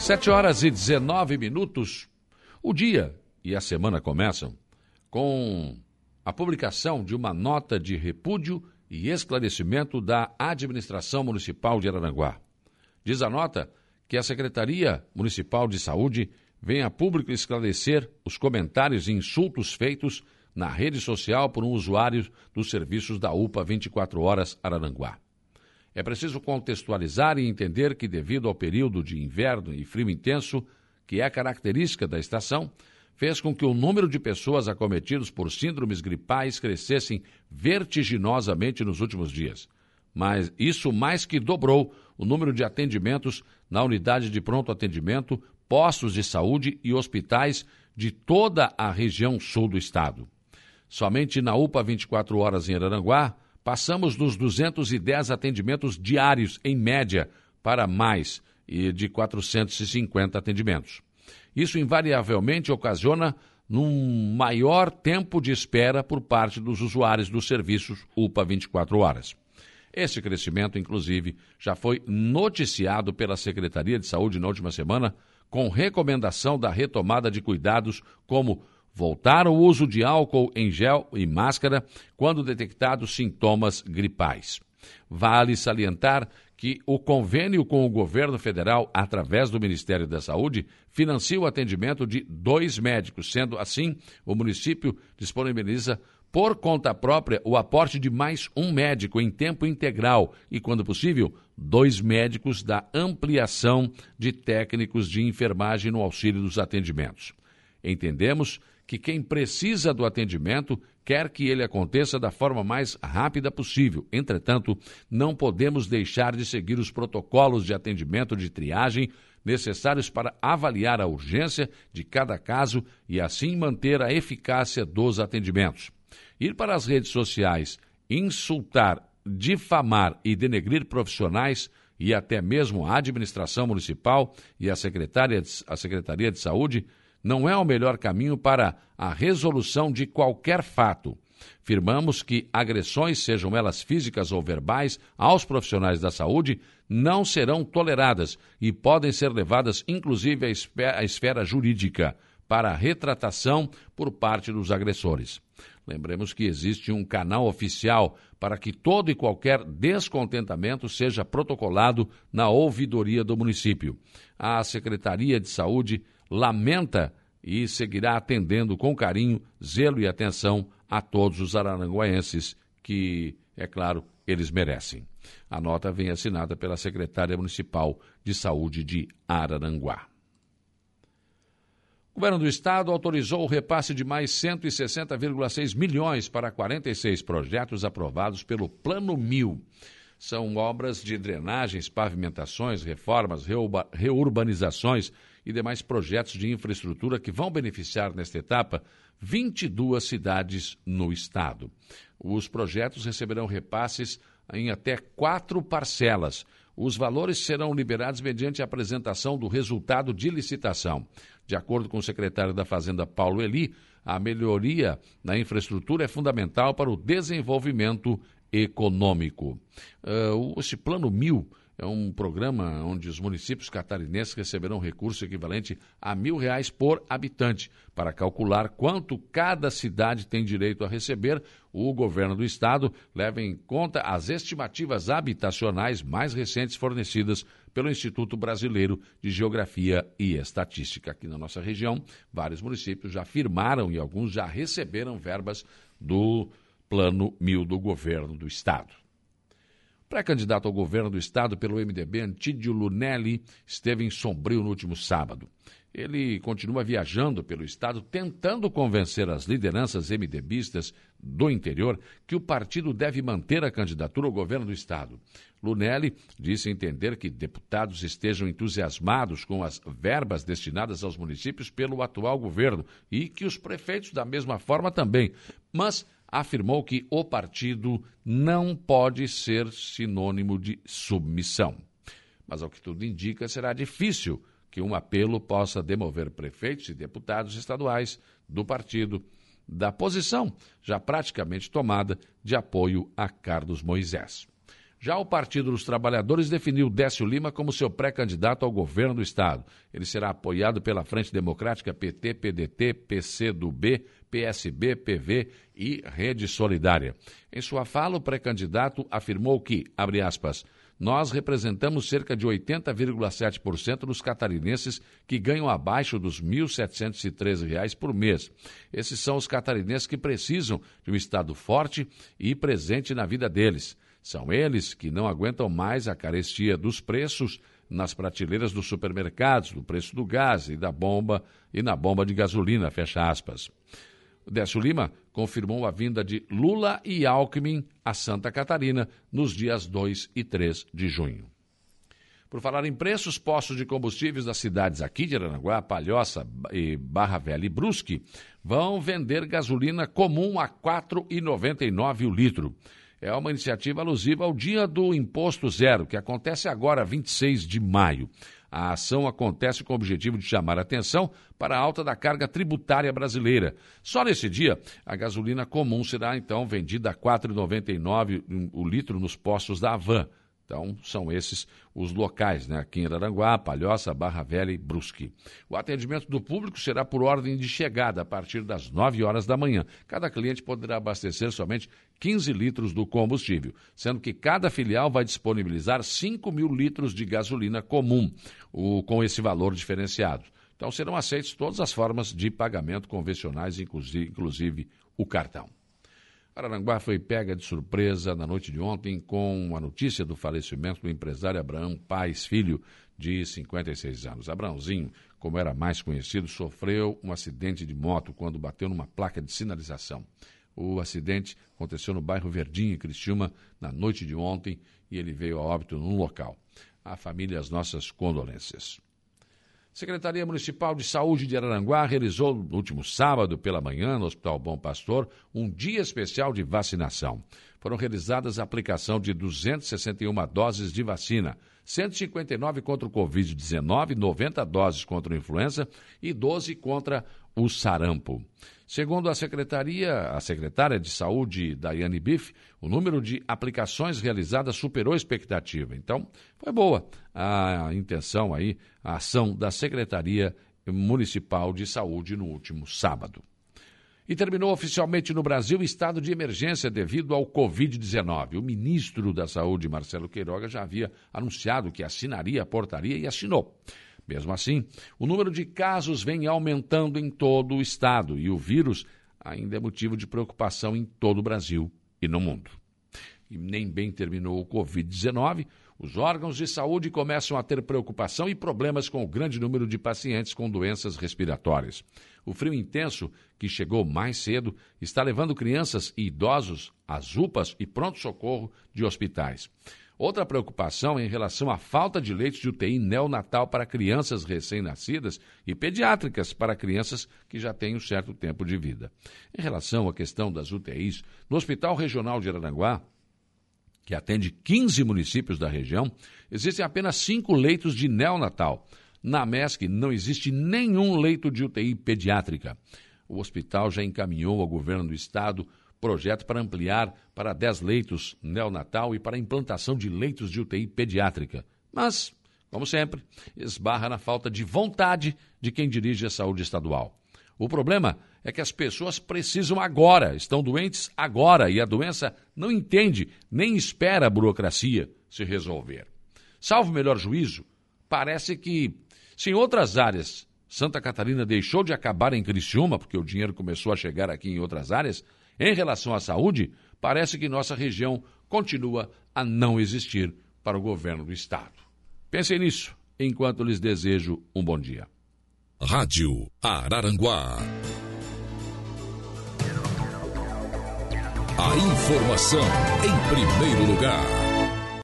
Sete horas e 19 minutos. O dia e a semana começam com a publicação de uma nota de repúdio e esclarecimento da administração municipal de Araranguá. Diz a nota que a Secretaria Municipal de Saúde vem a público esclarecer os comentários e insultos feitos na rede social por um usuário dos serviços da UPA 24 Horas Araranguá. É preciso contextualizar e entender que, devido ao período de inverno e frio intenso, que é característica da estação, fez com que o número de pessoas acometidas por síndromes gripais crescessem vertiginosamente nos últimos dias. Mas isso mais que dobrou o número de atendimentos na unidade de pronto atendimento, postos de saúde e hospitais de toda a região sul do estado. Somente na UPA 24 horas em Araranguá, passamos dos 210 atendimentos diários, em média, para mais de 450 atendimentos. Isso invariavelmente ocasiona num maior tempo de espera por parte dos usuários dos serviços UPA 24 horas. Esse crescimento, inclusive, já foi noticiado pela Secretaria de Saúde na última semana, com recomendação da retomada de cuidados como voltar ao uso de álcool em gel e máscara quando detectados sintomas gripais. Vale salientar que o convênio com o governo federal, através do Ministério da Saúde, financia o atendimento de dois médicos. Sendo assim, o município disponibiliza por conta própria o aporte de mais um médico em tempo integral e, quando possível, dois médicos da ampliação de técnicos de enfermagem no auxílio dos atendimentos. Entendemos que quem precisa do atendimento quer que ele aconteça da forma mais rápida possível. Entretanto, não podemos deixar de seguir os protocolos de atendimento de triagem necessários para avaliar a urgência de cada caso e assim manter a eficácia dos atendimentos. Ir para as redes sociais, insultar, difamar e denegrir profissionais e até mesmo a administração municipal e a, secretária, a Secretaria de Saúde não é o melhor caminho para a resolução de qualquer fato. Firmamos que agressões, sejam elas físicas ou verbais, aos profissionais da saúde não serão toleradas e podem ser levadas, inclusive, à esfera jurídica para retratação por parte dos agressores. Lembremos que existe um canal oficial para que todo e qualquer descontentamento seja protocolado na ouvidoria do município. A Secretaria de Saúde lamenta e seguirá atendendo com carinho, zelo e atenção a todos os araranguaenses que, é claro, eles merecem. A nota vem assinada pela secretária municipal de saúde de Araranguá. O governo do estado autorizou o repasse de mais 160,6 milhões para 46 projetos aprovados pelo Plano Mil. São obras de drenagens, pavimentações, reformas, reurbanizações e demais projetos de infraestrutura que vão beneficiar nesta etapa 22 cidades no estado. Os projetos receberão repasses em até quatro parcelas. Os valores serão liberados mediante a apresentação do resultado de licitação. De acordo com o secretário da Fazenda, Paulo Eli, a melhoria na infraestrutura é fundamental para o desenvolvimento econômico. Uh, esse plano mil é um programa onde os municípios catarinenses receberão recurso equivalente a mil reais por habitante. Para calcular quanto cada cidade tem direito a receber, o governo do estado leva em conta as estimativas habitacionais mais recentes fornecidas pelo Instituto Brasileiro de Geografia e Estatística. Aqui na nossa região, vários municípios já firmaram e alguns já receberam verbas do Plano Mil do governo do estado. Pré-candidato ao governo do estado pelo MDB, Antídio Lunelli, esteve em Sombrio no último sábado. Ele continua viajando pelo estado, tentando convencer as lideranças MDBistas do interior que o partido deve manter a candidatura ao governo do estado. Lunelli disse entender que deputados estejam entusiasmados com as verbas destinadas aos municípios pelo atual governo e que os prefeitos, da mesma forma, também. Mas afirmou que o partido não pode ser sinônimo de submissão. Mas, ao que tudo indica, será difícil que um apelo possa demover prefeitos e deputados estaduais do partido da posição já praticamente tomada de apoio a Carlos Moisés. Já o Partido dos Trabalhadores definiu Décio Lima como seu pré-candidato ao governo do Estado. Ele será apoiado pela Frente Democrática PT, PDT, PCdoB, PSB, PV e Rede Solidária. Em sua fala, o pré-candidato afirmou que, abre aspas, nós representamos cerca de 80,7% dos catarinenses que ganham abaixo dos R$ 1.713 por mês. Esses são os catarinenses que precisam de um Estado forte e presente na vida deles. São eles que não aguentam mais a carestia dos preços nas prateleiras dos supermercados, do preço do gás e da bomba e na bomba de gasolina, fecha aspas. Décio Lima confirmou a vinda de Lula e Alckmin a Santa Catarina nos dias 2 e 3 de junho. Por falar em preços, postos de combustíveis das cidades aqui de Aranaguá, Palhoça e Barra Velha e Brusque vão vender gasolina comum a R$ 4,99 o litro é uma iniciativa alusiva ao Dia do Imposto Zero, que acontece agora, 26 de maio. A ação acontece com o objetivo de chamar a atenção para a alta da carga tributária brasileira. Só nesse dia, a gasolina comum será então vendida a R$ 4,99 o litro nos postos da Avan. Então, são esses os locais, né? Aqui em Araranguá, Palhoça, Barra Velha e Brusque. O atendimento do público será por ordem de chegada, a partir das 9 horas da manhã. Cada cliente poderá abastecer somente 15 litros do combustível, sendo que cada filial vai disponibilizar 5 mil litros de gasolina comum, o, com esse valor diferenciado. Então, serão aceitas todas as formas de pagamento convencionais, inclusive, inclusive o cartão. Araranguá foi pega de surpresa na noite de ontem com a notícia do falecimento do empresário Abraão Paz Filho, de 56 anos. Abraãozinho, como era mais conhecido, sofreu um acidente de moto quando bateu numa placa de sinalização. O acidente aconteceu no bairro Verdinho, em Criciúma, na noite de ontem, e ele veio a óbito no local. A família, as nossas condolências. Secretaria Municipal de Saúde de Araranguá realizou no último sábado pela manhã, no Hospital Bom Pastor, um dia especial de vacinação. Foram realizadas a aplicação de 261 doses de vacina, 159 contra o Covid-19, 90 doses contra a influenza e 12 contra o sarampo. Segundo a secretaria, a secretária de Saúde, Daiane Biff, o número de aplicações realizadas superou a expectativa. Então, foi boa a intenção aí, a ação da Secretaria Municipal de Saúde no último sábado. E terminou oficialmente no Brasil o estado de emergência devido ao Covid-19. O ministro da Saúde, Marcelo Queiroga, já havia anunciado que assinaria a portaria e assinou. Mesmo assim, o número de casos vem aumentando em todo o estado e o vírus ainda é motivo de preocupação em todo o Brasil e no mundo. E nem bem terminou o Covid-19, os órgãos de saúde começam a ter preocupação e problemas com o grande número de pacientes com doenças respiratórias. O frio intenso, que chegou mais cedo, está levando crianças e idosos às UPAs e pronto-socorro de hospitais. Outra preocupação é em relação à falta de leitos de UTI neonatal para crianças recém-nascidas e pediátricas para crianças que já têm um certo tempo de vida. Em relação à questão das UTIs, no Hospital Regional de Araranguá, que atende 15 municípios da região, existem apenas cinco leitos de neonatal. Na MESC não existe nenhum leito de UTI pediátrica. O hospital já encaminhou ao governo do estado projeto para ampliar para 10 leitos neonatal e para implantação de leitos de UTI pediátrica. Mas, como sempre, esbarra na falta de vontade de quem dirige a saúde estadual. O problema é que as pessoas precisam agora, estão doentes agora e a doença não entende nem espera a burocracia se resolver. Salvo melhor juízo, parece que, se em outras áreas Santa Catarina deixou de acabar em Criciúma, porque o dinheiro começou a chegar aqui em outras áreas, em relação à saúde, parece que nossa região continua a não existir para o governo do Estado. Pensem nisso enquanto lhes desejo um bom dia. Rádio Araranguá. A informação em primeiro lugar.